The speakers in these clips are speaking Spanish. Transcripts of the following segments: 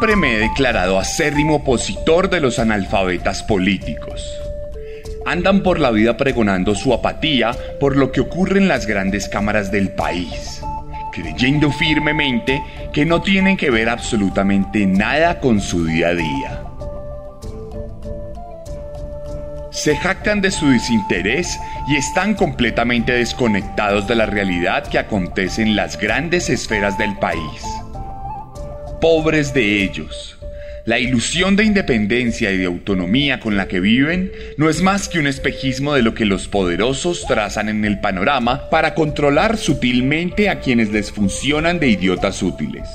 Siempre me he declarado acérrimo opositor de los analfabetas políticos. Andan por la vida pregonando su apatía por lo que ocurre en las grandes cámaras del país, creyendo firmemente que no tienen que ver absolutamente nada con su día a día. Se jactan de su desinterés y están completamente desconectados de la realidad que acontece en las grandes esferas del país pobres de ellos. La ilusión de independencia y de autonomía con la que viven no es más que un espejismo de lo que los poderosos trazan en el panorama para controlar sutilmente a quienes les funcionan de idiotas útiles.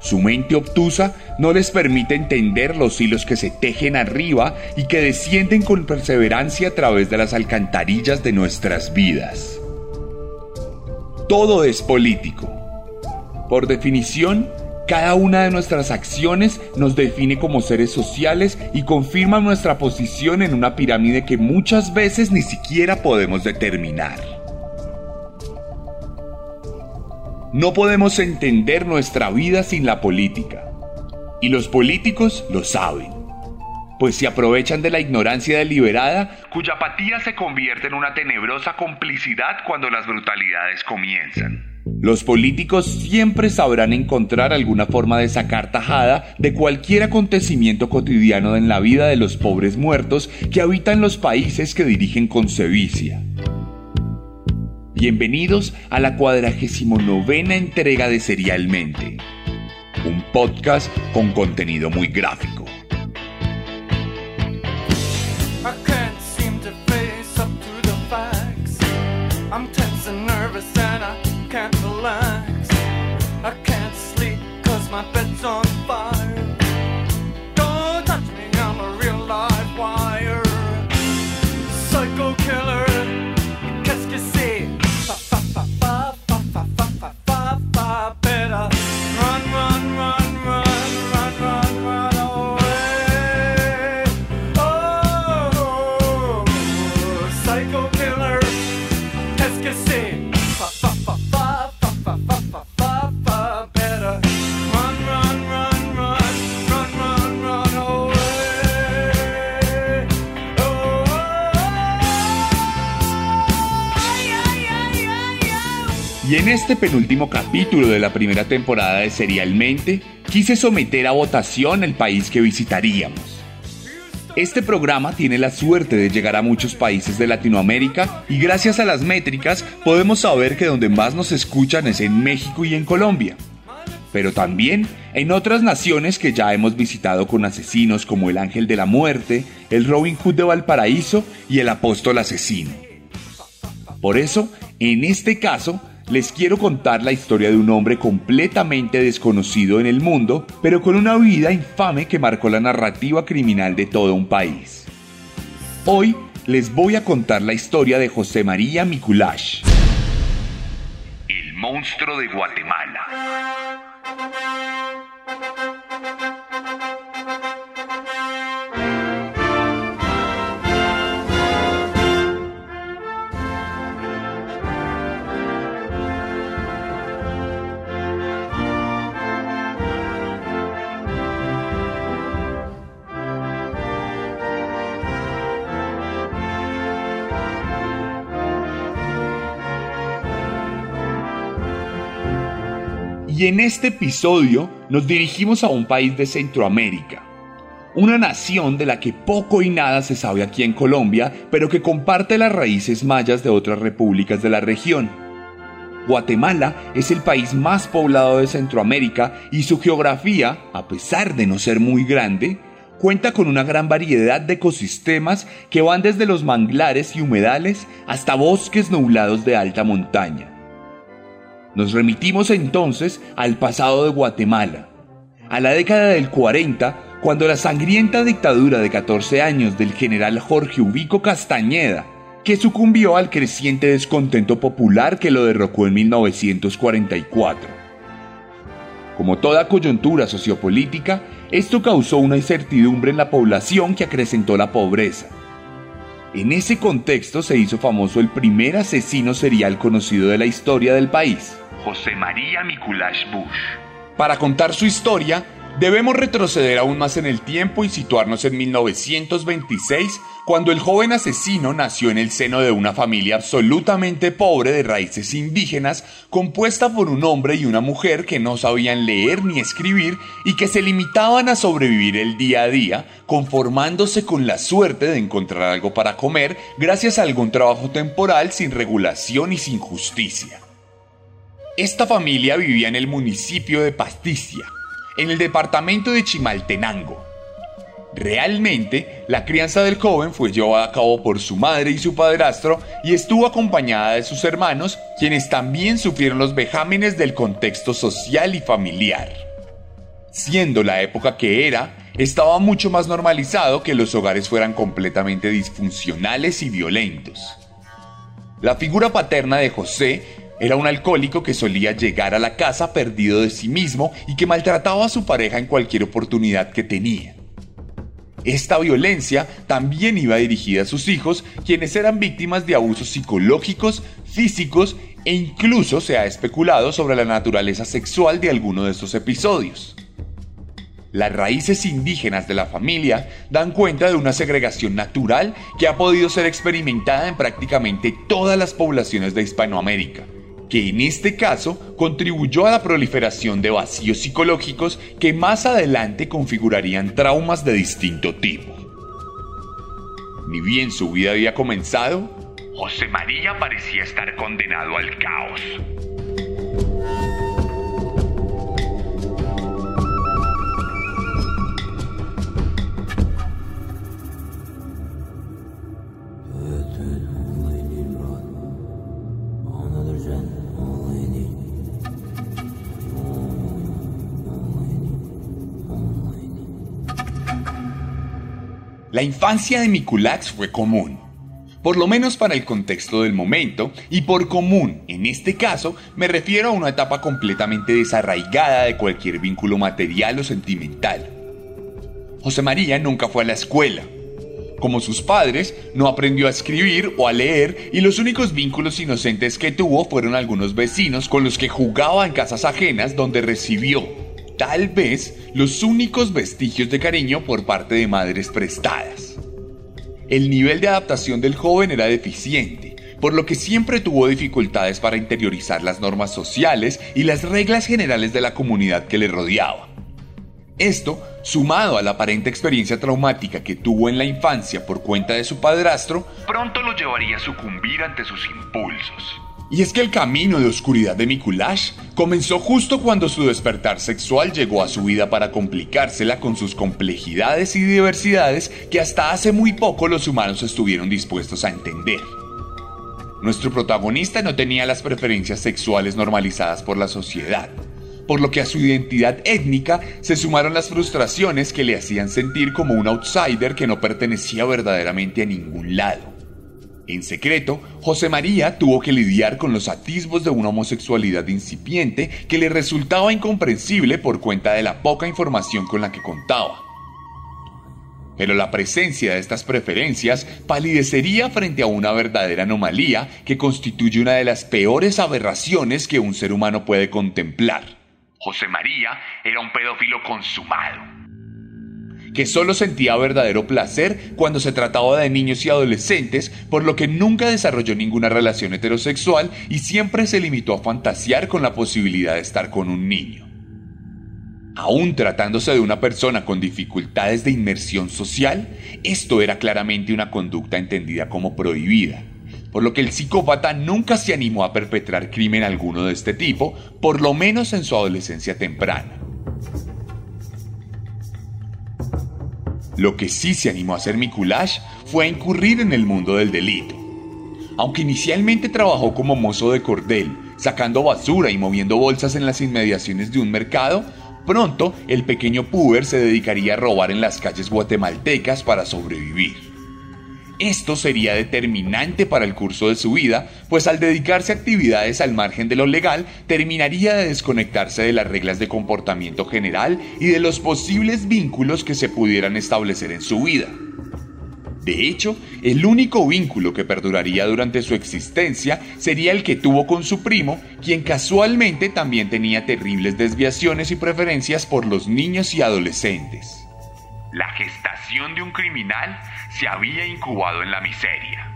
Su mente obtusa no les permite entender los hilos que se tejen arriba y que descienden con perseverancia a través de las alcantarillas de nuestras vidas. Todo es político. Por definición, cada una de nuestras acciones nos define como seres sociales y confirma nuestra posición en una pirámide que muchas veces ni siquiera podemos determinar. No podemos entender nuestra vida sin la política. Y los políticos lo saben. Pues se aprovechan de la ignorancia deliberada, cuya apatía se convierte en una tenebrosa complicidad cuando las brutalidades comienzan. Los políticos siempre sabrán encontrar alguna forma de sacar tajada de cualquier acontecimiento cotidiano en la vida de los pobres muertos que habitan los países que dirigen con sevicia. Bienvenidos a la cuadragésimo novena entrega de Serialmente, un podcast con contenido muy gráfico. En este penúltimo capítulo de la primera temporada de Serialmente, quise someter a votación el país que visitaríamos. Este programa tiene la suerte de llegar a muchos países de Latinoamérica y gracias a las métricas podemos saber que donde más nos escuchan es en México y en Colombia. Pero también en otras naciones que ya hemos visitado con asesinos como el Ángel de la Muerte, el Robin Hood de Valparaíso y el Apóstol Asesino. Por eso, en este caso, les quiero contar la historia de un hombre completamente desconocido en el mundo, pero con una vida infame que marcó la narrativa criminal de todo un país. Hoy les voy a contar la historia de José María Miculash. El monstruo de Guatemala. Y en este episodio nos dirigimos a un país de Centroamérica, una nación de la que poco y nada se sabe aquí en Colombia, pero que comparte las raíces mayas de otras repúblicas de la región. Guatemala es el país más poblado de Centroamérica y su geografía, a pesar de no ser muy grande, cuenta con una gran variedad de ecosistemas que van desde los manglares y humedales hasta bosques nublados de alta montaña. Nos remitimos entonces al pasado de Guatemala, a la década del 40, cuando la sangrienta dictadura de 14 años del general Jorge Ubico Castañeda que sucumbió al creciente descontento popular que lo derrocó en 1944. Como toda coyuntura sociopolítica, esto causó una incertidumbre en la población que acrecentó la pobreza. En ese contexto se hizo famoso el primer asesino serial conocido de la historia del país, José María Mikulash Bush. Para contar su historia, Debemos retroceder aún más en el tiempo y situarnos en 1926, cuando el joven asesino nació en el seno de una familia absolutamente pobre de raíces indígenas, compuesta por un hombre y una mujer que no sabían leer ni escribir y que se limitaban a sobrevivir el día a día, conformándose con la suerte de encontrar algo para comer gracias a algún trabajo temporal sin regulación y sin justicia. Esta familia vivía en el municipio de Pasticia, en el departamento de Chimaltenango. Realmente, la crianza del joven fue llevada a cabo por su madre y su padrastro y estuvo acompañada de sus hermanos, quienes también sufrieron los vejámenes del contexto social y familiar. Siendo la época que era, estaba mucho más normalizado que los hogares fueran completamente disfuncionales y violentos. La figura paterna de José era un alcohólico que solía llegar a la casa perdido de sí mismo y que maltrataba a su pareja en cualquier oportunidad que tenía. Esta violencia también iba dirigida a sus hijos, quienes eran víctimas de abusos psicológicos, físicos e incluso se ha especulado sobre la naturaleza sexual de alguno de estos episodios. Las raíces indígenas de la familia dan cuenta de una segregación natural que ha podido ser experimentada en prácticamente todas las poblaciones de Hispanoamérica que en este caso contribuyó a la proliferación de vacíos psicológicos que más adelante configurarían traumas de distinto tipo. Ni bien su vida había comenzado, José María parecía estar condenado al caos. La infancia de Mikulax fue común, por lo menos para el contexto del momento, y por común, en este caso, me refiero a una etapa completamente desarraigada de cualquier vínculo material o sentimental. José María nunca fue a la escuela. Como sus padres, no aprendió a escribir o a leer y los únicos vínculos inocentes que tuvo fueron algunos vecinos con los que jugaba en casas ajenas donde recibió, tal vez los únicos vestigios de cariño por parte de madres prestadas. El nivel de adaptación del joven era deficiente, por lo que siempre tuvo dificultades para interiorizar las normas sociales y las reglas generales de la comunidad que le rodeaba. Esto, sumado a la aparente experiencia traumática que tuvo en la infancia por cuenta de su padrastro, pronto lo llevaría a sucumbir ante sus impulsos. Y es que el camino de oscuridad de Mikulash comenzó justo cuando su despertar sexual llegó a su vida para complicársela con sus complejidades y diversidades que hasta hace muy poco los humanos estuvieron dispuestos a entender. Nuestro protagonista no tenía las preferencias sexuales normalizadas por la sociedad, por lo que a su identidad étnica se sumaron las frustraciones que le hacían sentir como un outsider que no pertenecía verdaderamente a ningún lado. En secreto, José María tuvo que lidiar con los atisbos de una homosexualidad incipiente que le resultaba incomprensible por cuenta de la poca información con la que contaba. Pero la presencia de estas preferencias palidecería frente a una verdadera anomalía que constituye una de las peores aberraciones que un ser humano puede contemplar. José María era un pedófilo consumado que solo sentía verdadero placer cuando se trataba de niños y adolescentes, por lo que nunca desarrolló ninguna relación heterosexual y siempre se limitó a fantasear con la posibilidad de estar con un niño. Aún tratándose de una persona con dificultades de inmersión social, esto era claramente una conducta entendida como prohibida, por lo que el psicópata nunca se animó a perpetrar crimen alguno de este tipo, por lo menos en su adolescencia temprana. Lo que sí se animó a hacer Mikulash fue a incurrir en el mundo del delito. Aunque inicialmente trabajó como mozo de cordel, sacando basura y moviendo bolsas en las inmediaciones de un mercado, pronto el pequeño Puber se dedicaría a robar en las calles guatemaltecas para sobrevivir. Esto sería determinante para el curso de su vida, pues al dedicarse a actividades al margen de lo legal, terminaría de desconectarse de las reglas de comportamiento general y de los posibles vínculos que se pudieran establecer en su vida. De hecho, el único vínculo que perduraría durante su existencia sería el que tuvo con su primo, quien casualmente también tenía terribles desviaciones y preferencias por los niños y adolescentes. La gestación de un criminal se había incubado en la miseria.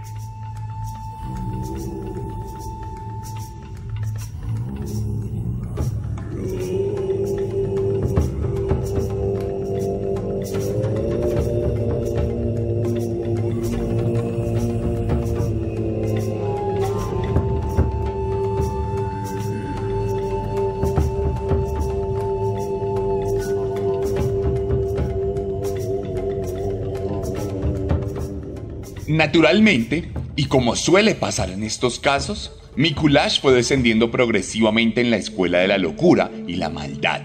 Naturalmente, y como suele pasar en estos casos, Mikulash fue descendiendo progresivamente en la escuela de la locura y la maldad.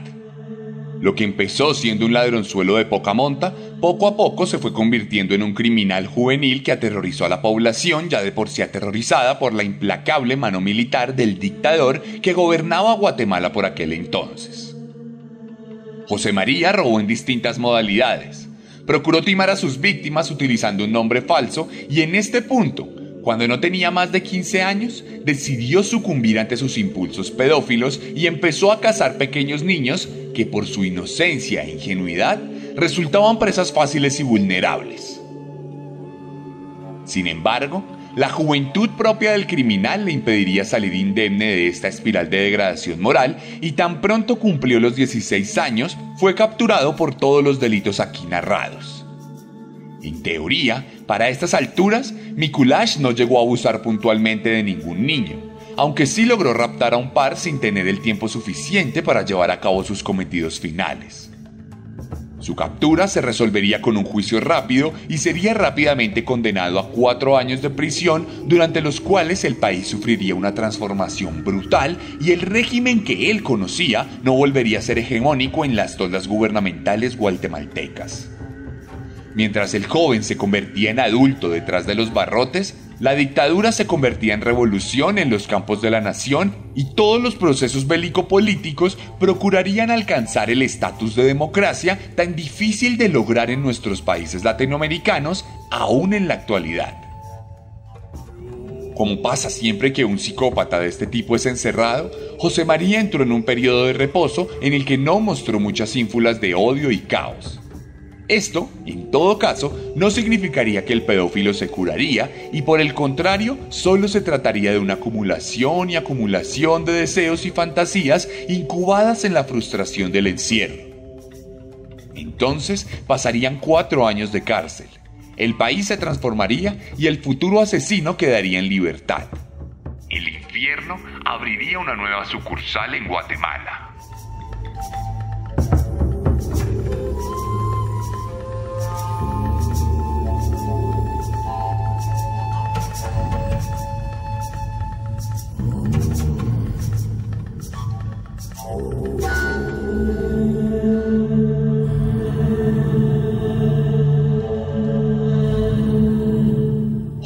Lo que empezó siendo un ladronzuelo de poca monta, poco a poco se fue convirtiendo en un criminal juvenil que aterrorizó a la población ya de por sí aterrorizada por la implacable mano militar del dictador que gobernaba Guatemala por aquel entonces. José María robó en distintas modalidades, Procuró timar a sus víctimas utilizando un nombre falso y en este punto, cuando no tenía más de 15 años, decidió sucumbir ante sus impulsos pedófilos y empezó a cazar pequeños niños que por su inocencia e ingenuidad resultaban presas fáciles y vulnerables. Sin embargo, la juventud propia del criminal le impediría salir indemne de esta espiral de degradación moral y tan pronto cumplió los 16 años fue capturado por todos los delitos aquí narrados. En teoría, para estas alturas, Mikulash no llegó a abusar puntualmente de ningún niño, aunque sí logró raptar a un par sin tener el tiempo suficiente para llevar a cabo sus cometidos finales. Su captura se resolvería con un juicio rápido y sería rápidamente condenado a cuatro años de prisión durante los cuales el país sufriría una transformación brutal y el régimen que él conocía no volvería a ser hegemónico en las toldas gubernamentales guatemaltecas. Mientras el joven se convertía en adulto detrás de los barrotes, la dictadura se convertía en revolución en los campos de la nación y todos los procesos bélico-políticos procurarían alcanzar el estatus de democracia tan difícil de lograr en nuestros países latinoamericanos aún en la actualidad. Como pasa siempre que un psicópata de este tipo es encerrado, José María entró en un periodo de reposo en el que no mostró muchas ínfulas de odio y caos. Esto, en todo caso, no significaría que el pedófilo se curaría y por el contrario, solo se trataría de una acumulación y acumulación de deseos y fantasías incubadas en la frustración del encierro. Entonces pasarían cuatro años de cárcel. El país se transformaría y el futuro asesino quedaría en libertad. El infierno abriría una nueva sucursal en Guatemala.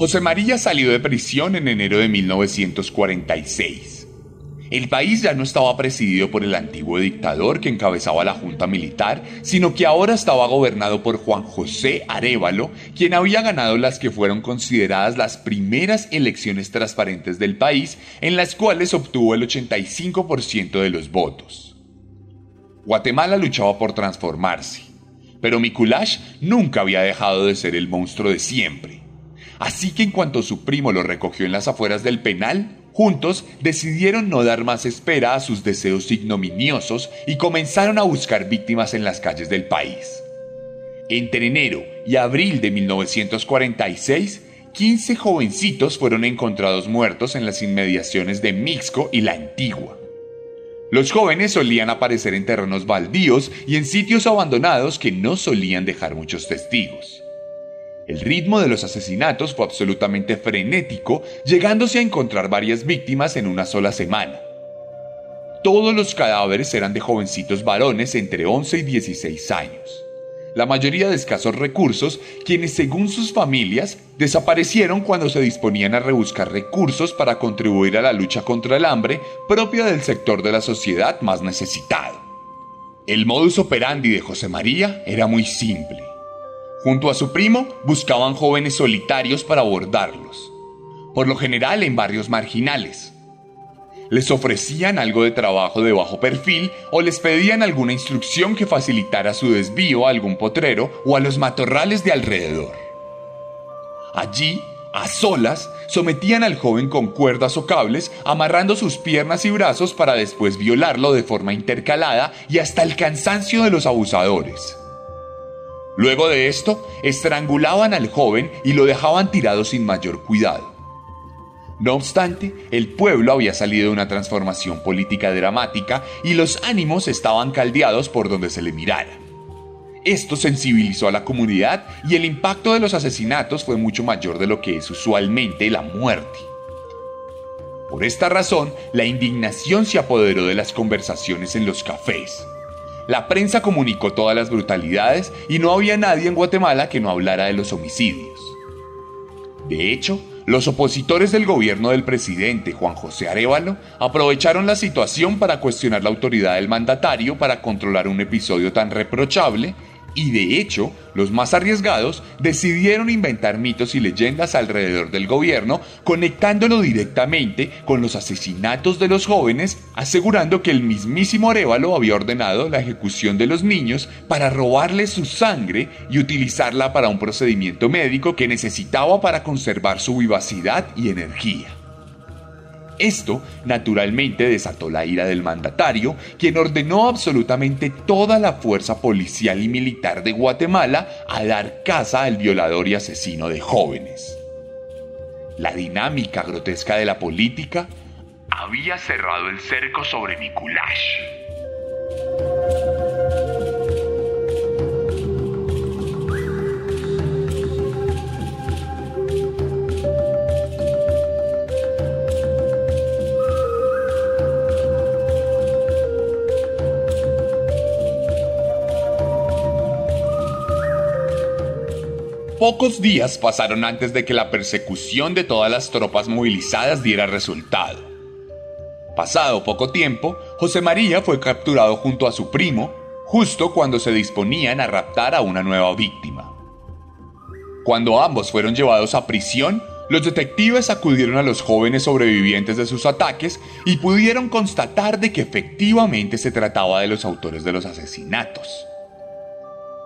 José María salió de prisión en enero de 1946. El país ya no estaba presidido por el antiguo dictador que encabezaba la junta militar, sino que ahora estaba gobernado por Juan José Arevalo, quien había ganado las que fueron consideradas las primeras elecciones transparentes del país, en las cuales obtuvo el 85% de los votos. Guatemala luchaba por transformarse, pero Mikulash nunca había dejado de ser el monstruo de siempre. Así que en cuanto su primo lo recogió en las afueras del penal, juntos decidieron no dar más espera a sus deseos ignominiosos y comenzaron a buscar víctimas en las calles del país. Entre enero y abril de 1946, 15 jovencitos fueron encontrados muertos en las inmediaciones de Mixco y La Antigua. Los jóvenes solían aparecer en terrenos baldíos y en sitios abandonados que no solían dejar muchos testigos. El ritmo de los asesinatos fue absolutamente frenético, llegándose a encontrar varias víctimas en una sola semana. Todos los cadáveres eran de jovencitos varones entre 11 y 16 años. La mayoría de escasos recursos, quienes según sus familias desaparecieron cuando se disponían a rebuscar recursos para contribuir a la lucha contra el hambre propia del sector de la sociedad más necesitado. El modus operandi de José María era muy simple Junto a su primo buscaban jóvenes solitarios para abordarlos, por lo general en barrios marginales. Les ofrecían algo de trabajo de bajo perfil o les pedían alguna instrucción que facilitara su desvío a algún potrero o a los matorrales de alrededor. Allí, a solas, sometían al joven con cuerdas o cables, amarrando sus piernas y brazos para después violarlo de forma intercalada y hasta el cansancio de los abusadores. Luego de esto, estrangulaban al joven y lo dejaban tirado sin mayor cuidado. No obstante, el pueblo había salido de una transformación política dramática y los ánimos estaban caldeados por donde se le mirara. Esto sensibilizó a la comunidad y el impacto de los asesinatos fue mucho mayor de lo que es usualmente la muerte. Por esta razón, la indignación se apoderó de las conversaciones en los cafés, la prensa comunicó todas las brutalidades y no había nadie en Guatemala que no hablara de los homicidios. De hecho, los opositores del gobierno del presidente Juan José Arevalo aprovecharon la situación para cuestionar la autoridad del mandatario para controlar un episodio tan reprochable y de hecho, los más arriesgados decidieron inventar mitos y leyendas alrededor del gobierno, conectándolo directamente con los asesinatos de los jóvenes, asegurando que el mismísimo Arevalo había ordenado la ejecución de los niños para robarles su sangre y utilizarla para un procedimiento médico que necesitaba para conservar su vivacidad y energía. Esto naturalmente desató la ira del mandatario, quien ordenó absolutamente toda la fuerza policial y militar de Guatemala a dar caza al violador y asesino de jóvenes. La dinámica grotesca de la política había cerrado el cerco sobre Mikulash. Pocos días pasaron antes de que la persecución de todas las tropas movilizadas diera resultado. Pasado poco tiempo, José María fue capturado junto a su primo, justo cuando se disponían a raptar a una nueva víctima. Cuando ambos fueron llevados a prisión, los detectives acudieron a los jóvenes sobrevivientes de sus ataques y pudieron constatar de que efectivamente se trataba de los autores de los asesinatos.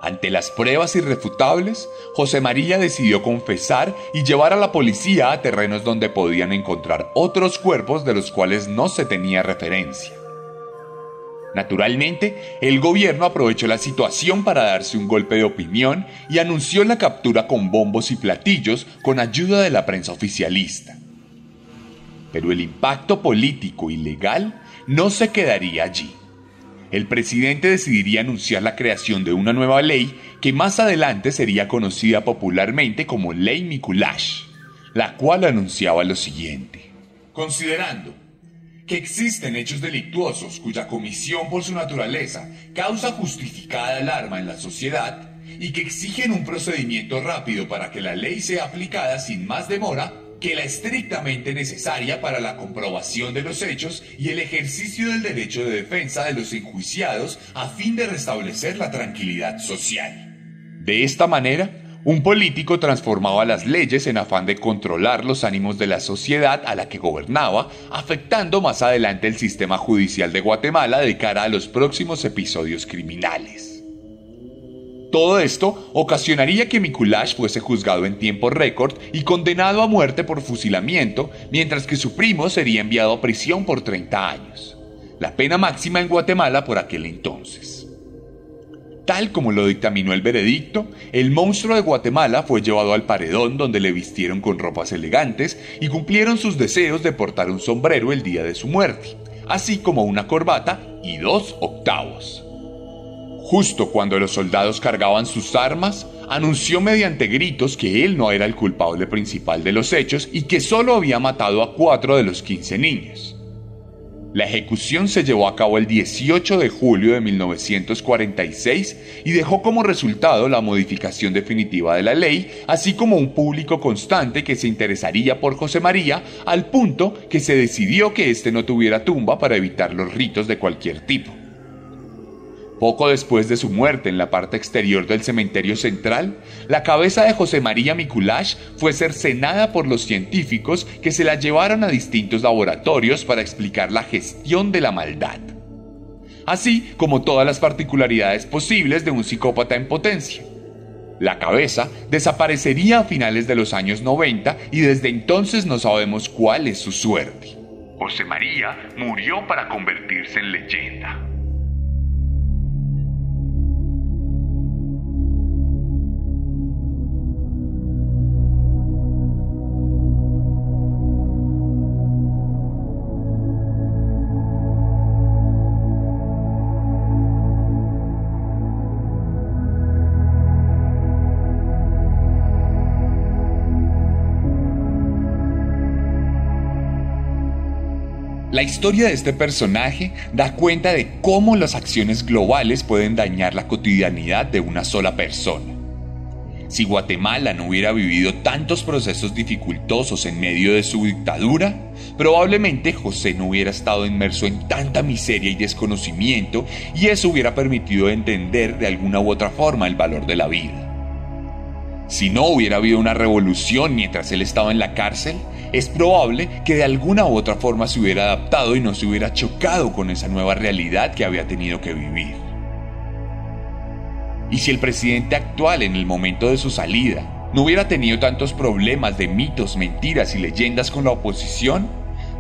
Ante las pruebas irrefutables, José María decidió confesar y llevar a la policía a terrenos donde podían encontrar otros cuerpos de los cuales no se tenía referencia. Naturalmente, el gobierno aprovechó la situación para darse un golpe de opinión y anunció la captura con bombos y platillos con ayuda de la prensa oficialista. Pero el impacto político y legal no se quedaría allí el presidente decidiría anunciar la creación de una nueva ley que más adelante sería conocida popularmente como Ley Mikulash, la cual anunciaba lo siguiente. Considerando que existen hechos delictuosos cuya comisión por su naturaleza causa justificada alarma en la sociedad y que exigen un procedimiento rápido para que la ley sea aplicada sin más demora, que la estrictamente necesaria para la comprobación de los hechos y el ejercicio del derecho de defensa de los enjuiciados a fin de restablecer la tranquilidad social. De esta manera, un político transformaba las leyes en afán de controlar los ánimos de la sociedad a la que gobernaba, afectando más adelante el sistema judicial de Guatemala de cara a los próximos episodios criminales. Todo esto ocasionaría que Mikulash fuese juzgado en tiempo récord y condenado a muerte por fusilamiento, mientras que su primo sería enviado a prisión por 30 años, la pena máxima en Guatemala por aquel entonces. Tal como lo dictaminó el veredicto, el monstruo de Guatemala fue llevado al paredón donde le vistieron con ropas elegantes y cumplieron sus deseos de portar un sombrero el día de su muerte, así como una corbata y dos octavos. Justo cuando los soldados cargaban sus armas, anunció mediante gritos que él no era el culpable principal de los hechos y que solo había matado a cuatro de los quince niños. La ejecución se llevó a cabo el 18 de julio de 1946 y dejó como resultado la modificación definitiva de la ley, así como un público constante que se interesaría por José María, al punto que se decidió que éste no tuviera tumba para evitar los ritos de cualquier tipo. Poco después de su muerte en la parte exterior del cementerio central, la cabeza de José María Miculash fue cercenada por los científicos que se la llevaron a distintos laboratorios para explicar la gestión de la maldad, así como todas las particularidades posibles de un psicópata en potencia. La cabeza desaparecería a finales de los años 90 y desde entonces no sabemos cuál es su suerte. José María murió para convertirse en leyenda. La historia de este personaje da cuenta de cómo las acciones globales pueden dañar la cotidianidad de una sola persona. Si Guatemala no hubiera vivido tantos procesos dificultosos en medio de su dictadura, probablemente José no hubiera estado inmerso en tanta miseria y desconocimiento y eso hubiera permitido entender de alguna u otra forma el valor de la vida. Si no hubiera habido una revolución mientras él estaba en la cárcel, es probable que de alguna u otra forma se hubiera adaptado y no se hubiera chocado con esa nueva realidad que había tenido que vivir. Y si el presidente actual en el momento de su salida no hubiera tenido tantos problemas de mitos, mentiras y leyendas con la oposición,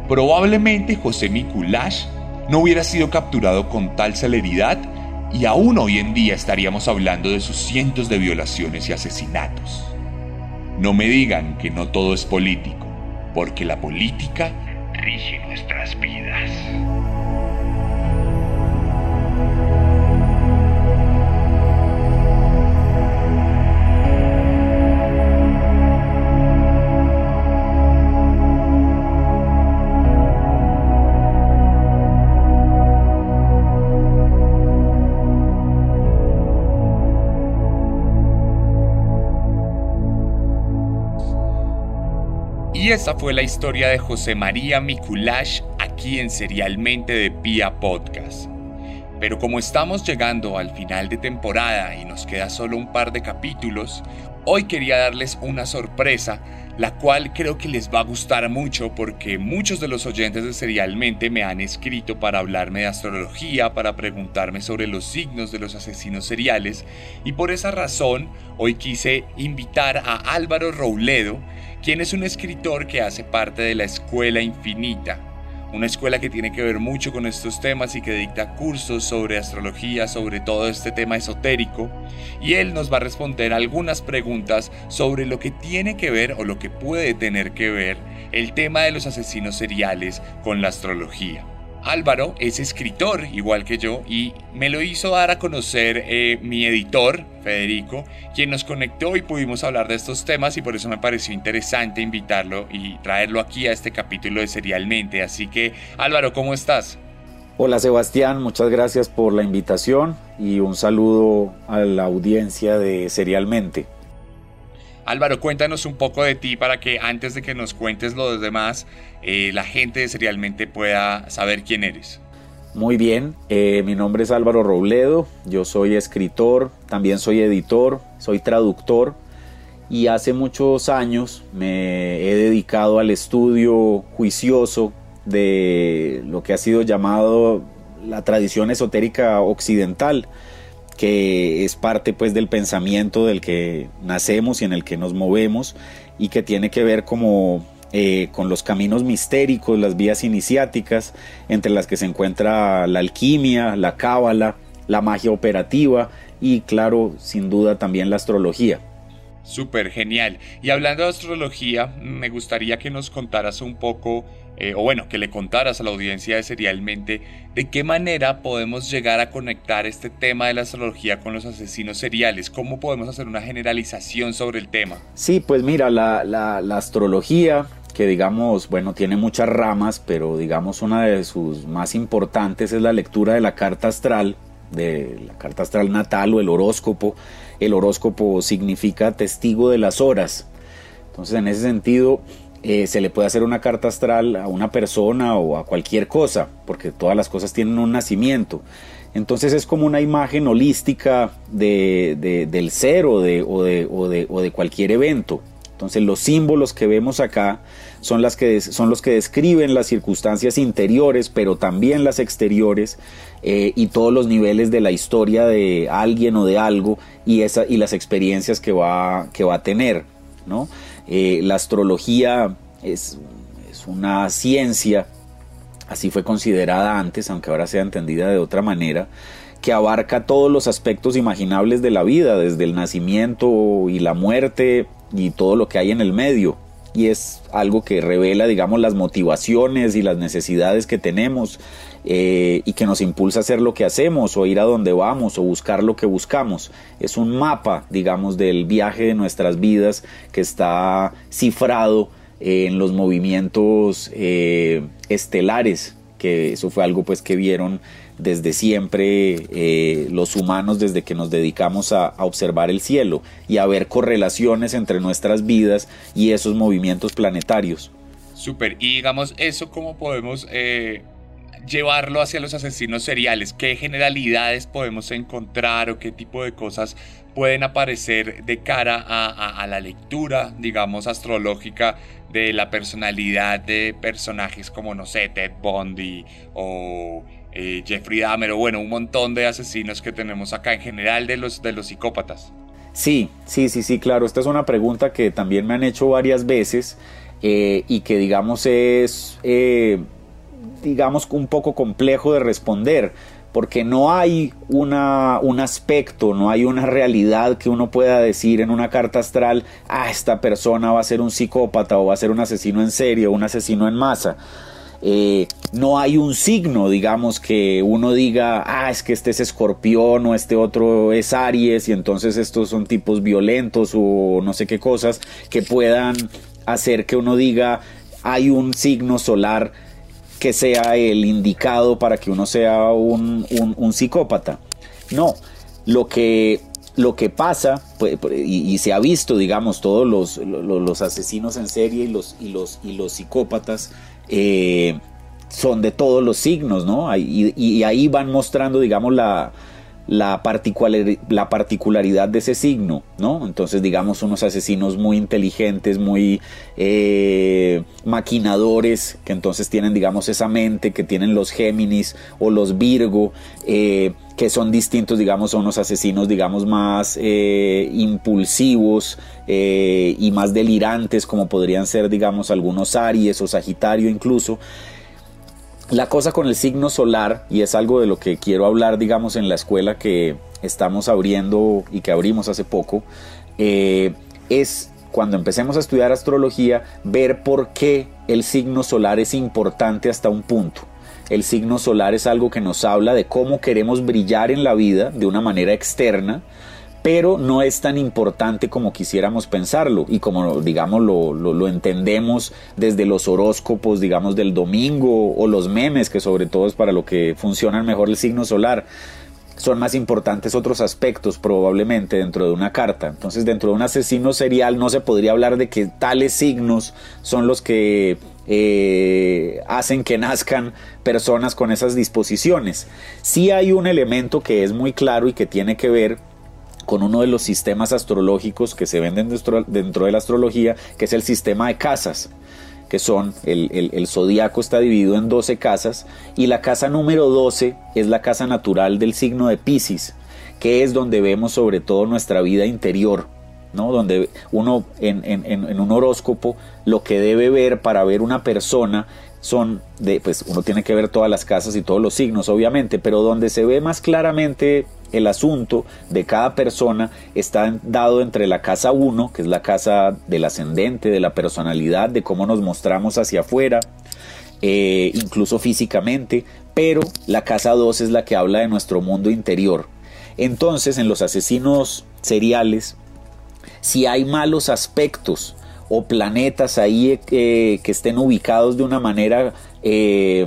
probablemente José Mikulash no hubiera sido capturado con tal celeridad y aún hoy en día estaríamos hablando de sus cientos de violaciones y asesinatos. No me digan que no todo es político, porque la política rige nuestras vidas. Y esa fue la historia de José María Mikulash aquí en Serialmente de Pia Podcast. Pero como estamos llegando al final de temporada y nos queda solo un par de capítulos, hoy quería darles una sorpresa, la cual creo que les va a gustar mucho porque muchos de los oyentes de Serialmente me han escrito para hablarme de astrología, para preguntarme sobre los signos de los asesinos seriales. Y por esa razón hoy quise invitar a Álvaro Rouledo, quien es un escritor que hace parte de la Escuela Infinita, una escuela que tiene que ver mucho con estos temas y que dicta cursos sobre astrología, sobre todo este tema esotérico, y él nos va a responder algunas preguntas sobre lo que tiene que ver o lo que puede tener que ver el tema de los asesinos seriales con la astrología. Álvaro es escritor, igual que yo, y me lo hizo dar a conocer eh, mi editor, Federico, quien nos conectó y pudimos hablar de estos temas y por eso me pareció interesante invitarlo y traerlo aquí a este capítulo de Serialmente. Así que, Álvaro, ¿cómo estás? Hola Sebastián, muchas gracias por la invitación y un saludo a la audiencia de Serialmente. Álvaro, cuéntanos un poco de ti para que antes de que nos cuentes lo demás, eh, la gente Serialmente pueda saber quién eres. Muy bien, eh, mi nombre es Álvaro Robledo, yo soy escritor, también soy editor, soy traductor y hace muchos años me he dedicado al estudio juicioso de lo que ha sido llamado la tradición esotérica occidental que es parte pues del pensamiento del que nacemos y en el que nos movemos y que tiene que ver como eh, con los caminos mistéricos, las vías iniciáticas, entre las que se encuentra la alquimia, la cábala, la magia operativa y claro, sin duda también la astrología. Súper genial. Y hablando de astrología, me gustaría que nos contaras un poco, eh, o bueno, que le contaras a la audiencia de Serialmente, de qué manera podemos llegar a conectar este tema de la astrología con los asesinos seriales. ¿Cómo podemos hacer una generalización sobre el tema? Sí, pues mira, la, la, la astrología que digamos, bueno, tiene muchas ramas, pero digamos una de sus más importantes es la lectura de la carta astral, de la carta astral natal o el horóscopo. El horóscopo significa testigo de las horas. Entonces, en ese sentido, eh, se le puede hacer una carta astral a una persona o a cualquier cosa, porque todas las cosas tienen un nacimiento. Entonces es como una imagen holística de, del ser o de, o, o, o de cualquier evento. Entonces los símbolos que vemos acá son, las que, son los que describen las circunstancias interiores, pero también las exteriores eh, y todos los niveles de la historia de alguien o de algo y, esa, y las experiencias que va, que va a tener. ¿no? Eh, la astrología es, es una ciencia, así fue considerada antes, aunque ahora sea entendida de otra manera, que abarca todos los aspectos imaginables de la vida, desde el nacimiento y la muerte y todo lo que hay en el medio. Y es algo que revela, digamos, las motivaciones y las necesidades que tenemos eh, y que nos impulsa a hacer lo que hacemos o ir a donde vamos o buscar lo que buscamos. Es un mapa, digamos, del viaje de nuestras vidas que está cifrado en los movimientos eh, estelares, que eso fue algo pues que vieron desde siempre eh, los humanos desde que nos dedicamos a, observar el cielo y a ver correlaciones entre nuestras vidas y esos movimientos planetarios. Súper, y digamos eso cómo podemos llevarlo hacia los asesinos seriales, qué generalidades podemos encontrar o qué tipo de cosas pueden aparecer de cara a, la lectura, digamos, astrológica de la personalidad de personajes como, no sé, Ted Bundy o eh, Jeffrey Dahmer o bueno, un montón de asesinos que tenemos acá en general de los, de los psicópatas. Sí, sí, sí, sí, claro. Esta es una pregunta que también me han hecho varias veces eh, y que digamos es, eh, digamos, un poco complejo de responder porque no hay una, un aspecto, no hay una realidad que uno pueda decir en una carta astral, ah, esta persona va a ser un psicópata o va a ser un asesino en serie o un asesino en masa. Eh, no hay un signo, digamos, que uno diga, ah, es que este es escorpión o este otro es Aries y entonces estos son tipos violentos o no sé qué cosas que puedan hacer que uno diga, hay un signo solar que sea el indicado para que uno sea un, psicópata. No, lo que lo que pasa, pues, y, se ha visto, digamos, todos los, los, asesinos en serie y los, y los, y los psicópatas eh, son de todos los signos, ¿no? Y, ahí van mostrando, digamos, la, la, la, particularidad de ese signo, ¿no? Entonces, digamos, unos asesinos muy inteligentes, muy eh, maquinadores, que entonces tienen, digamos, esa mente que tienen los Géminis o los Virgo, eh, que son distintos, digamos, a unos asesinos, digamos, más eh, impulsivos y más delirantes, como podrían ser, digamos, algunos Aries o Sagitario incluso. La cosa con el signo solar, y es algo de lo que quiero hablar, digamos, en la escuela que estamos abriendo y que abrimos hace poco, eh, es cuando empecemos a estudiar astrología, ver por qué el signo solar es importante hasta un punto. El signo solar es algo que nos habla de cómo queremos brillar en la vida de una manera externa, pero no es tan importante como quisiéramos pensarlo y como digamos lo, entendemos desde los horóscopos digamos del domingo o los memes que sobre todo es para lo que funciona mejor el signo solar son más importantes otros aspectos probablemente dentro de una carta. Entonces dentro de un asesino serial no se podría hablar de que tales signos son los que eh, hacen que nazcan personas con esas disposiciones. Sí hay un elemento que es muy claro y que tiene que ver con uno de los sistemas astrológicos que se venden dentro, dentro de la astrología, que es el sistema de casas que son el, el, zodiaco está dividido en 12 casas y la casa número 12 es la casa natural del signo de Pisces, que es donde vemos sobre todo nuestra vida interior, ¿no? Donde uno en, en, un horóscopo lo que debe ver para ver una persona son de, pues uno tiene que ver todas las casas y todos los signos, obviamente, pero donde se ve más claramente el asunto de cada persona está dado entre la casa 1, que es la casa del ascendente, de la personalidad, de cómo nos mostramos hacia afuera, eh, incluso físicamente, pero la casa 2 es la que habla de nuestro mundo interior. Entonces, en los asesinos seriales, si hay malos aspectos o planetas ahí eh, que estén ubicados de una manera eh,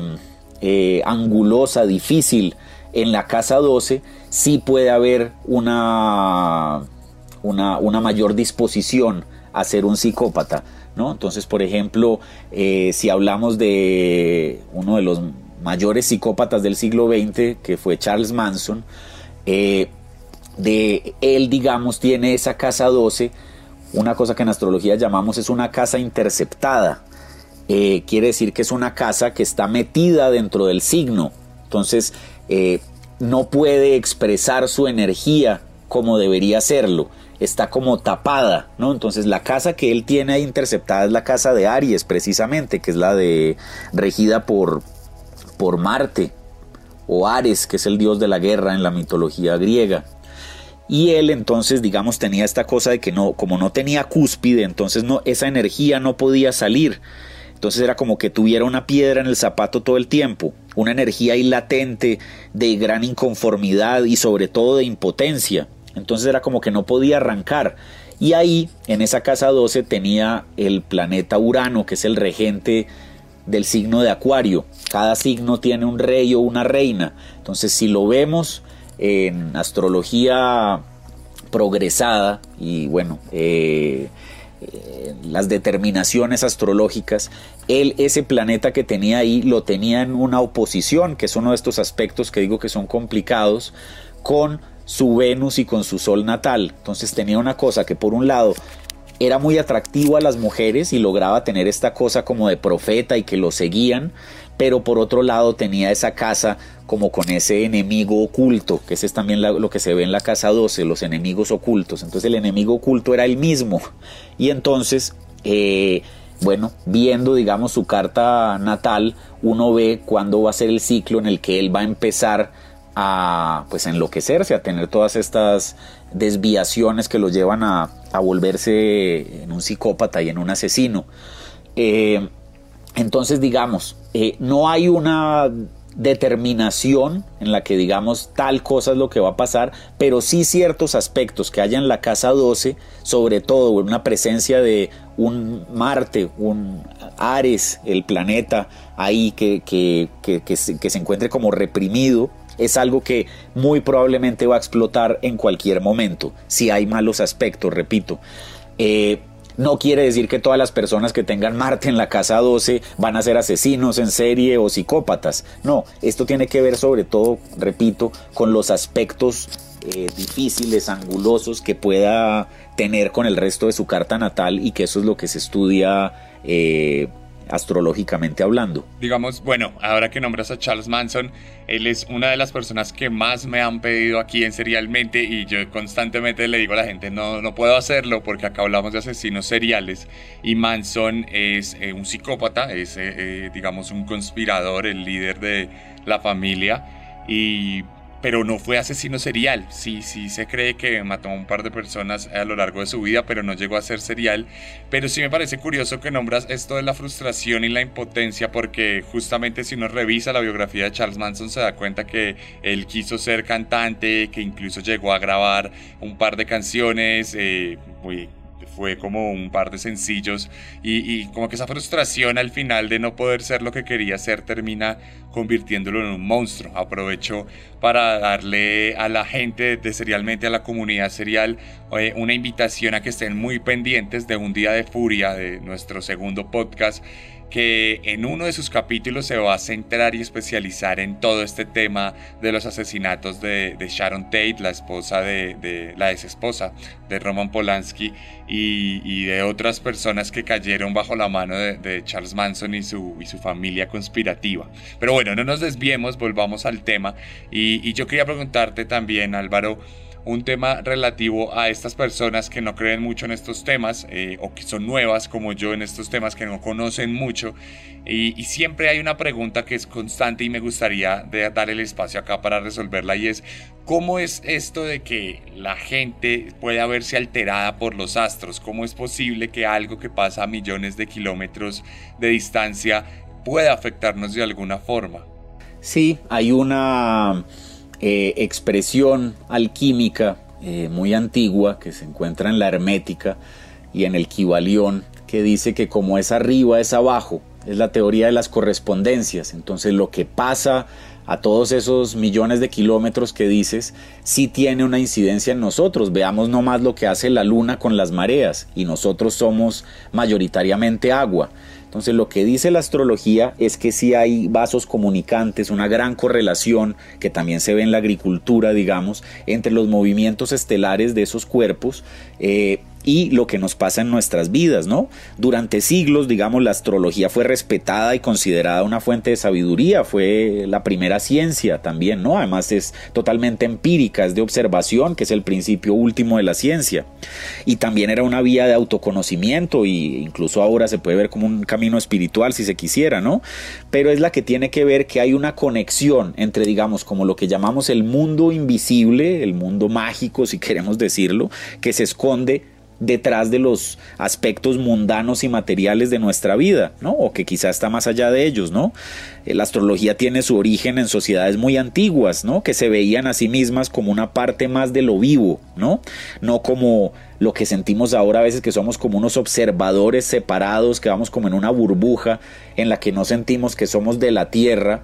angulosa, difícil, en la casa 12, sí puede haber una, una, una mayor disposición a ser un psicópata. ¿no? Entonces, por ejemplo, eh, si hablamos de uno de los mayores psicópatas del siglo XX, que fue Charles Manson, eh, de él, digamos, tiene esa casa 12, una cosa que en astrología llamamos es una casa interceptada. Eh, quiere decir que es una casa que está metida dentro del signo. Entonces, no puede expresar su energía como debería hacerlo, está como tapada, ¿no? Entonces la casa que él tiene ahí interceptada es la casa de Aries precisamente, que es la de regida por por Marte o Ares, que es el dios de la guerra en la mitología griega. Y él entonces, digamos, tenía esta cosa de que no, como no tenía cúspide, entonces no, esa energía no podía salir. Entonces era como que tuviera una piedra en el zapato todo el tiempo, una energía ahí latente de gran inconformidad y sobre todo de impotencia. Entonces era como que no podía arrancar. Y ahí, en esa casa 12, tenía el planeta Urano, que es el regente del signo de Acuario. Cada signo tiene un rey o una reina. Entonces, si lo vemos en astrología progresada y bueno, eh, eh, las determinaciones astrológicas, él ese planeta que tenía ahí lo tenía en una oposición, que es uno de estos aspectos que digo que son complicados, con su Venus y con su Sol natal. Entonces tenía una cosa que por un lado era muy atractivo a las mujeres y lograba tener esta cosa como de profeta y que lo seguían, pero por otro lado tenía esa casa como con ese enemigo oculto, que ese es también lo que se ve en la casa 12, los enemigos ocultos. Entonces el enemigo oculto era el mismo. Y entonces, eh, bueno, viendo, digamos, su carta natal, uno ve cuándo va a ser el ciclo en el que él va a empezar a pues enloquecerse, a tener todas estas desviaciones que lo llevan a, volverse en un psicópata y en un asesino. Eh, entonces, digamos, eh, no hay una determinación en la que digamos tal cosa es lo que va a pasar, pero sí ciertos aspectos que haya en la casa 12, sobre todo una presencia de un Marte, un Ares, el planeta ahí que, que, que, se, encuentre como reprimido, es algo que muy probablemente va a explotar en cualquier momento, si hay malos aspectos, repito. Eh, no quiere decir que todas las personas que tengan Marte en la casa 12 van a ser asesinos en serie o psicópatas. No, esto tiene que ver sobre todo, repito, con los aspectos eh, difíciles, angulosos que pueda tener con el resto de su carta natal y que eso es lo que se estudia eh, astrológicamente hablando. Digamos, bueno, ahora que nombras a Charles Manson, él es una de las personas que más me han pedido aquí en Serialmente y yo constantemente le digo a la gente, no, no puedo hacerlo porque acá hablamos de asesinos seriales y Manson es eh, un psicópata, es, eh, eh, digamos, un conspirador, el líder de la familia y pero no fue asesino serial. Sí, sí se cree que mató a un par de personas a lo largo de su vida, pero no llegó a ser serial. Pero sí me parece curioso que nombras esto de la frustración y la impotencia, porque justamente si uno revisa la biografía de Charles Manson se da cuenta que él quiso ser cantante, que incluso llegó a grabar un par de canciones, eh, muy fue como un par de sencillos y, como que esa frustración al final de no poder ser lo que quería ser termina convirtiéndolo en un monstruo. Aprovecho para darle a la gente de Serialmente, a la comunidad serial, eh, una invitación a que estén muy pendientes de un día de furia de nuestro segundo podcast que en uno de sus capítulos se va a centrar y especializar en todo este tema de los asesinatos de, Sharon Tate, la esposa de, la ex esposa de Roman Polanski y, de otras personas que cayeron bajo la mano de, Charles Manson y su, familia conspirativa. Pero bueno, no nos desviemos, volvamos al tema y yo quería preguntarte también, Álvaro, un tema relativo a estas personas que no creen mucho en estos temas eh, o que son nuevas como yo en estos temas que no conocen mucho. Y, siempre hay una pregunta que es constante y me gustaría de dar el espacio acá para resolverla y es ¿cómo es esto de que la gente pueda verse alterada por los astros? ¿Cómo es posible que algo que pasa a millones de kilómetros de distancia pueda afectarnos de alguna forma? Sí, hay una eh, expresión alquímica eh, muy antigua que se encuentra en la hermética y en el Kibalión que dice que como es arriba es abajo, es la teoría de las correspondencias. Entonces lo que pasa a todos esos millones de kilómetros que dices, sí tiene una incidencia en nosotros. Veamos nomás lo que hace la luna con las mareas y nosotros somos mayoritariamente agua. Entonces lo que dice la astrología es que sí hay vasos comunicantes, una gran correlación que también se ve en la agricultura, digamos, entre los movimientos estelares de esos cuerpos. Eh, y lo que nos pasa en nuestras vidas, ¿no? Durante siglos, digamos, la astrología fue respetada y considerada una fuente de sabiduría, fue la primera ciencia también, ¿no? Además es totalmente empírica, es de observación, que es el principio último de la ciencia. Y también era una vía de autoconocimiento e incluso ahora se puede ver como un camino espiritual si se quisiera, ¿no? Pero es la que tiene que ver que hay una conexión entre, digamos, como lo que llamamos el mundo invisible, el mundo mágico, si queremos decirlo, que se esconde detrás de los aspectos mundanos y materiales de nuestra vida, ¿no? O que quizá está más allá de ellos, ¿no? Eh, la astrología tiene su origen en sociedades muy antiguas, ¿no? Que se veían a sí mismas como una parte más de lo vivo, ¿no? No como lo que sentimos ahora a veces que somos como unos observadores separados, que vamos como en una burbuja en la que no sentimos que somos de la tierra,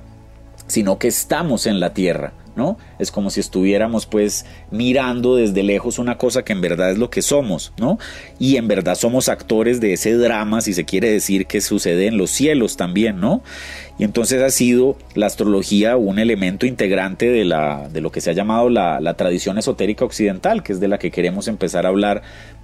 sino que estamos en la tierra, ¿no? Es como si estuviéramos pues mirando desde lejos una cosa que en verdad es lo que somos, ¿no? Y en verdad somos actores de ese drama, si se quiere decir que sucede en los cielos también, ¿no? Y entonces ha sido la astrología un elemento integrante de, la, de lo que se ha llamado la, la tradición esotérica occidental, que es de la que queremos empezar a hablar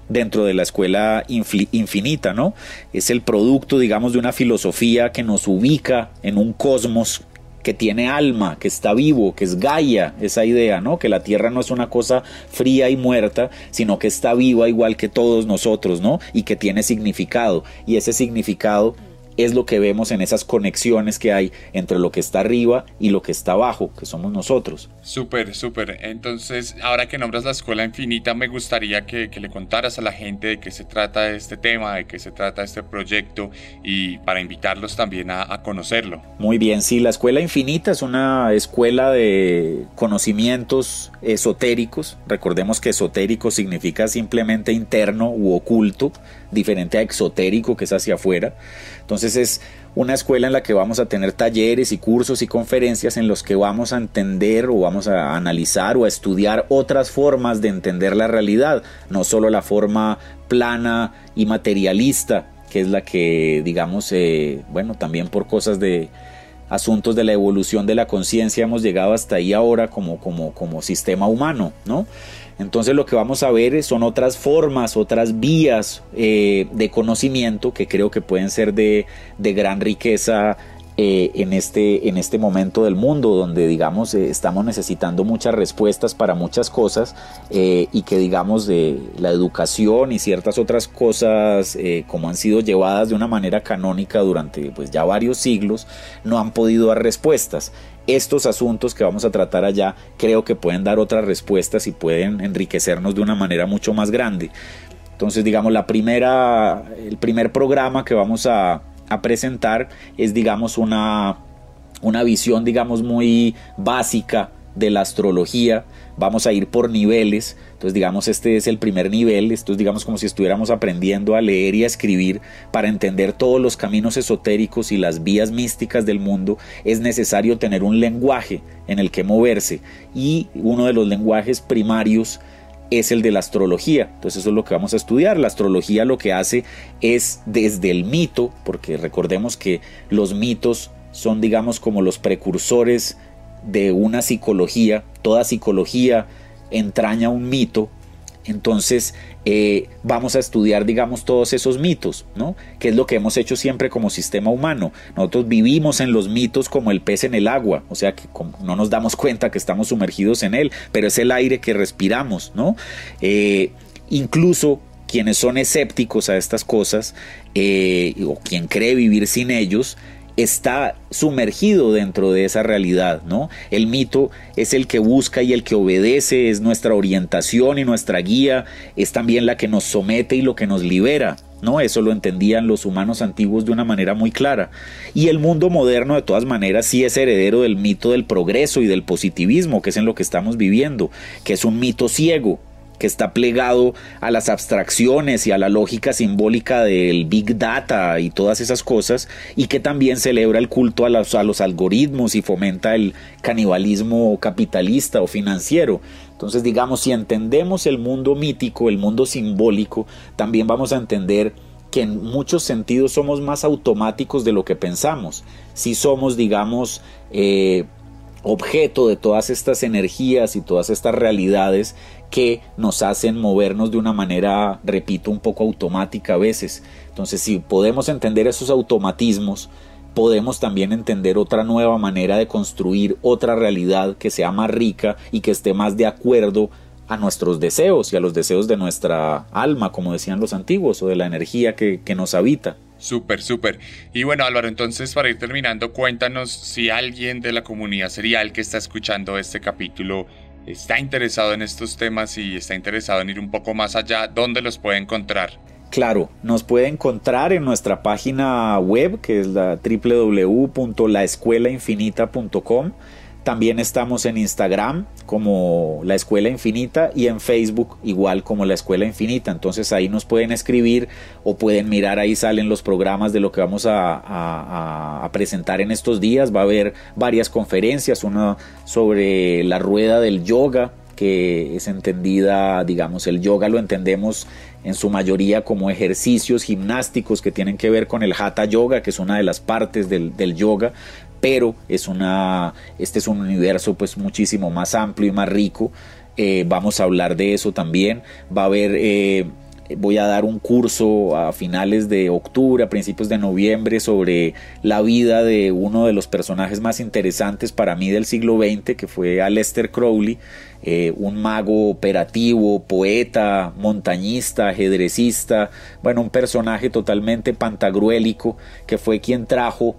dentro de la escuela infinita, ¿no? Es el producto, digamos, de una filosofía que nos ubica en un cosmos que tiene alma, que está vivo, que es Gaia, esa idea, ¿no? Que la Tierra no es una cosa fría y muerta, sino que está viva igual que todos nosotros, ¿no? Y que tiene significado. Y ese significado es lo que vemos en esas conexiones que hay entre lo que está arriba y lo que está abajo, que somos nosotros. Súper, súper. Entonces, ahora que nombras la Escuela Infinita, me gustaría que, le contaras a la gente de qué se trata este tema, de qué se trata este proyecto y para invitarlos también a, a conocerlo. Muy bien, sí, la Escuela Infinita es una escuela de conocimientos esotéricos. Recordemos que esotérico significa simplemente interno u oculto, diferente a exotérico que es hacia afuera. Entonces es una escuela en la que vamos a tener talleres y cursos y conferencias en los que vamos a entender o vamos a analizar o a estudiar otras formas de entender la realidad, no solo la forma plana y materialista, que es la que digamos, eh, bueno, también por cosas de asuntos de la evolución de la conciencia hemos llegado hasta ahí ahora como, como, como sistema humano, ¿no? Entonces lo que vamos a ver son otras formas, otras vías eh, de conocimiento que creo que pueden ser de, de gran riqueza eh, en, este, en este momento del mundo donde digamos eh, estamos necesitando muchas respuestas para muchas cosas y que digamos de la educación y ciertas otras cosas como han sido llevadas de una manera canónica durante pues ya varios siglos no han podido dar respuestas estos asuntos que vamos a tratar allá creo que pueden dar otras respuestas y pueden enriquecernos de una manera mucho más grande. Entonces, digamos, la primera, el primer programa que vamos a, presentar es, digamos, una, una visión, digamos, muy básica de la astrología. Vamos a ir por niveles. Entonces, digamos, este es el primer nivel. Esto es, digamos, como si estuviéramos aprendiendo a leer y a escribir para entender todos los caminos esotéricos y las vías místicas del mundo. Es necesario tener un lenguaje en el que moverse. Y uno de los lenguajes primarios es el de la astrología. Entonces eso es lo que vamos a estudiar. La astrología lo que hace es desde el mito, porque recordemos que los mitos son digamos como los precursores de una psicología, toda psicología entraña un mito entonces eh, vamos a estudiar, digamos, todos esos mitos, ¿no? Que es lo que hemos hecho siempre como sistema humano. Nosotros vivimos en los mitos como el pez en el agua, o sea que no nos damos cuenta que estamos sumergidos en él, pero es el aire que respiramos, ¿no? Eh, incluso quienes son escépticos a estas cosas eh, o quien cree vivir sin ellos, está sumergido dentro de esa realidad, ¿no? El mito es el que busca y el que obedece, es nuestra orientación y nuestra guía, es también la que nos somete y lo que nos libera, ¿no? Eso lo entendían los humanos antiguos de una manera muy clara. Y el mundo moderno, de todas maneras, sí es heredero del mito del progreso y del positivismo, que es en lo que estamos viviendo, que es un mito ciego, que está plegado a las abstracciones y a la lógica simbólica del Big Data y todas esas cosas, y que también celebra el culto a los, algoritmos y fomenta el canibalismo capitalista o financiero. Entonces, digamos, si entendemos el mundo mítico, el mundo simbólico, también vamos a entender que en muchos sentidos somos más automáticos de lo que pensamos. Si somos, digamos, eh, objeto de todas estas energías y todas estas realidades que nos hacen movernos de una manera, repito, un poco automática a veces. Entonces, si podemos entender esos automatismos, podemos también entender otra nueva manera de construir otra realidad que sea más rica y que esté más de acuerdo a nuestros deseos y a los deseos de nuestra alma, como decían los antiguos, o de la energía que, nos habita. Súper, súper. Y bueno, Álvaro, entonces para ir terminando, cuéntanos si alguien de la comunidad serial que está escuchando este capítulo está interesado en estos temas y está interesado en ir un poco más allá, ¿dónde los puede encontrar? Claro, nos puede encontrar en nuestra página web que es la www.laescuelainfinita.com también estamos en Instagram como La Escuela Infinita y en Facebook igual como La Escuela Infinita. Entonces ahí nos pueden escribir o pueden mirar, ahí salen los programas de lo que vamos a, presentar en estos días. Va a haber varias conferencias, una sobre la rueda del yoga, que es entendida, digamos, el yoga lo entendemos en su mayoría como ejercicios gimnásticos que tienen que ver con el hatha yoga, que es una de las partes del, yoga, pero es una, este es un universo pues muchísimo más amplio y más rico. Eh, vamos a hablar de eso también. Va a haber, eh, voy a dar un curso a finales de octubre, a principios de noviembre sobre la vida de uno de los personajes más interesantes para mí del siglo XX, que fue Aleister Crowley. Eh, un mago operativo, poeta, montañista, ajedrecista, bueno, un personaje totalmente pantagruélico que fue quien trajo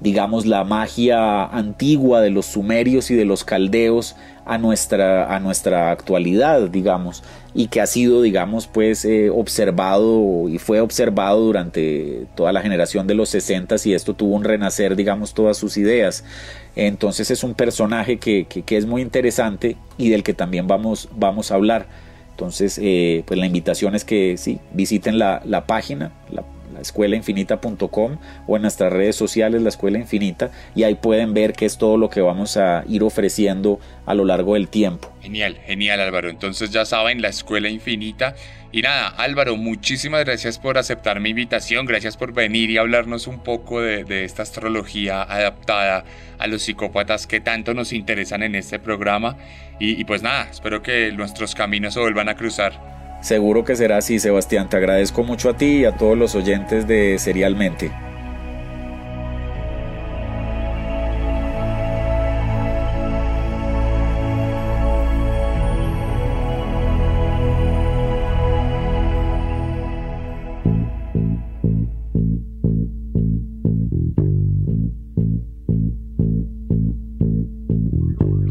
digamos, la magia antigua de los sumerios y de los caldeos a nuestra, a nuestra actualidad, digamos, y que ha sido, digamos, pues eh, observado y fue observado durante toda la generación de los 60 y esto tuvo un renacer, digamos, todas sus ideas. Entonces es un personaje que, que, es muy interesante y del que también vamos, vamos a hablar. Entonces, eh, pues la invitación es que sí, visiten la, la página, escuelainfinita.com o en nuestras redes sociales La Escuela Infinita y ahí pueden ver qué es todo lo que vamos a ir ofreciendo a lo largo del tiempo. Genial, genial Álvaro. Entonces ya saben, La Escuela Infinita. Y nada, Álvaro, muchísimas gracias por aceptar mi invitación, gracias por venir y hablarnos un poco de, esta astrología adaptada a los psicópatas que tanto nos interesan en este programa. y pues nada, espero que nuestros caminos se vuelvan a cruzar. Seguro que será así, Sebastián. Te agradezco mucho a ti y a todos los oyentes de Serialmente.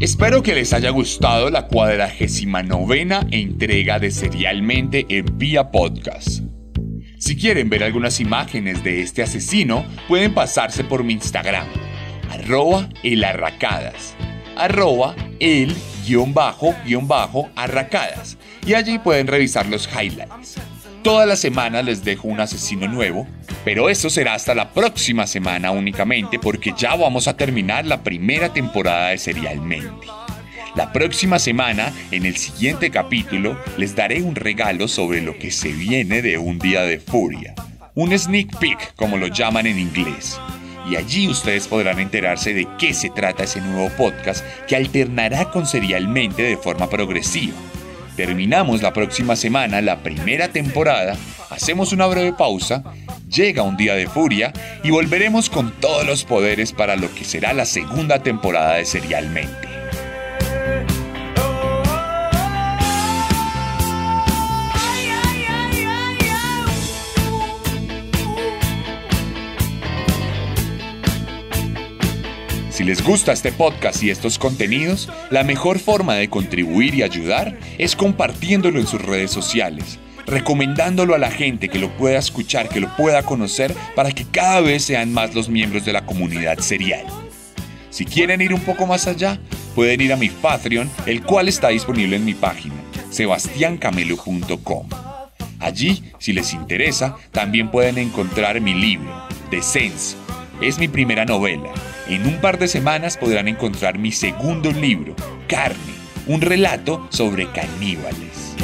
Espero que les haya gustado la cuadragésima novena entrega de Serialmente en Vía Podcast. Si quieren ver algunas imágenes de este asesino, pueden pasarse por mi Instagram, arroba elarracadas, arroba el guion bajo guion bajo arracadas, y allí pueden revisar los highlights. Toda la semana les dejo un asesino nuevo, pero eso será hasta la próxima semana únicamente porque ya vamos a terminar la primera temporada de Serialmente. La próxima semana, en el siguiente capítulo, les daré un regalo sobre lo que se viene de un día de furia. Un sneak peek, como lo llaman en inglés. Y allí ustedes podrán enterarse de qué se trata ese nuevo podcast que alternará con serialmente de forma progresiva Terminamos la próxima semana la primera temporada, hacemos una breve pausa, llega un día de furia y volveremos con todos los poderes para lo que será la segunda temporada de Serialmente. Si les gusta este podcast y estos contenidos, la mejor forma de contribuir y ayudar es compartiéndolo en sus redes sociales, recomendándolo a la gente que lo pueda escuchar, que lo pueda conocer, para que cada vez sean más los miembros de la comunidad serial. Si quieren ir un poco más allá, pueden ir a mi Patreon, el cual está disponible en mi página, sebastiancamelo.com. Allí, si les interesa, también pueden encontrar mi libro, The Sense. Es mi primera novela en un par de semanas podrán encontrar mi segundo libro, Carne, un relato sobre caníbales.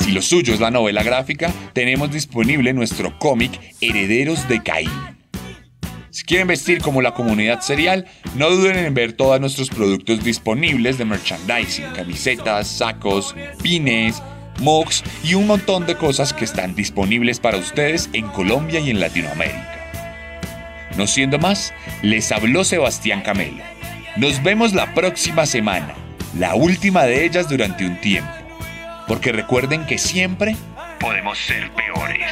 Si lo suyo es la novela gráfica, tenemos disponible nuestro cómic Herederos de Caín. Quieren vestir como la comunidad serial, no duden en ver todos nuestros productos disponibles de merchandising, camisetas, sacos, pines, mugs y un montón de cosas que están disponibles para ustedes en Colombia y en Latinoamérica. No siendo más, les habló Sebastián Camelo. Nos vemos la próxima semana, la última de ellas durante un tiempo porque recuerden que siempre podemos ser peores.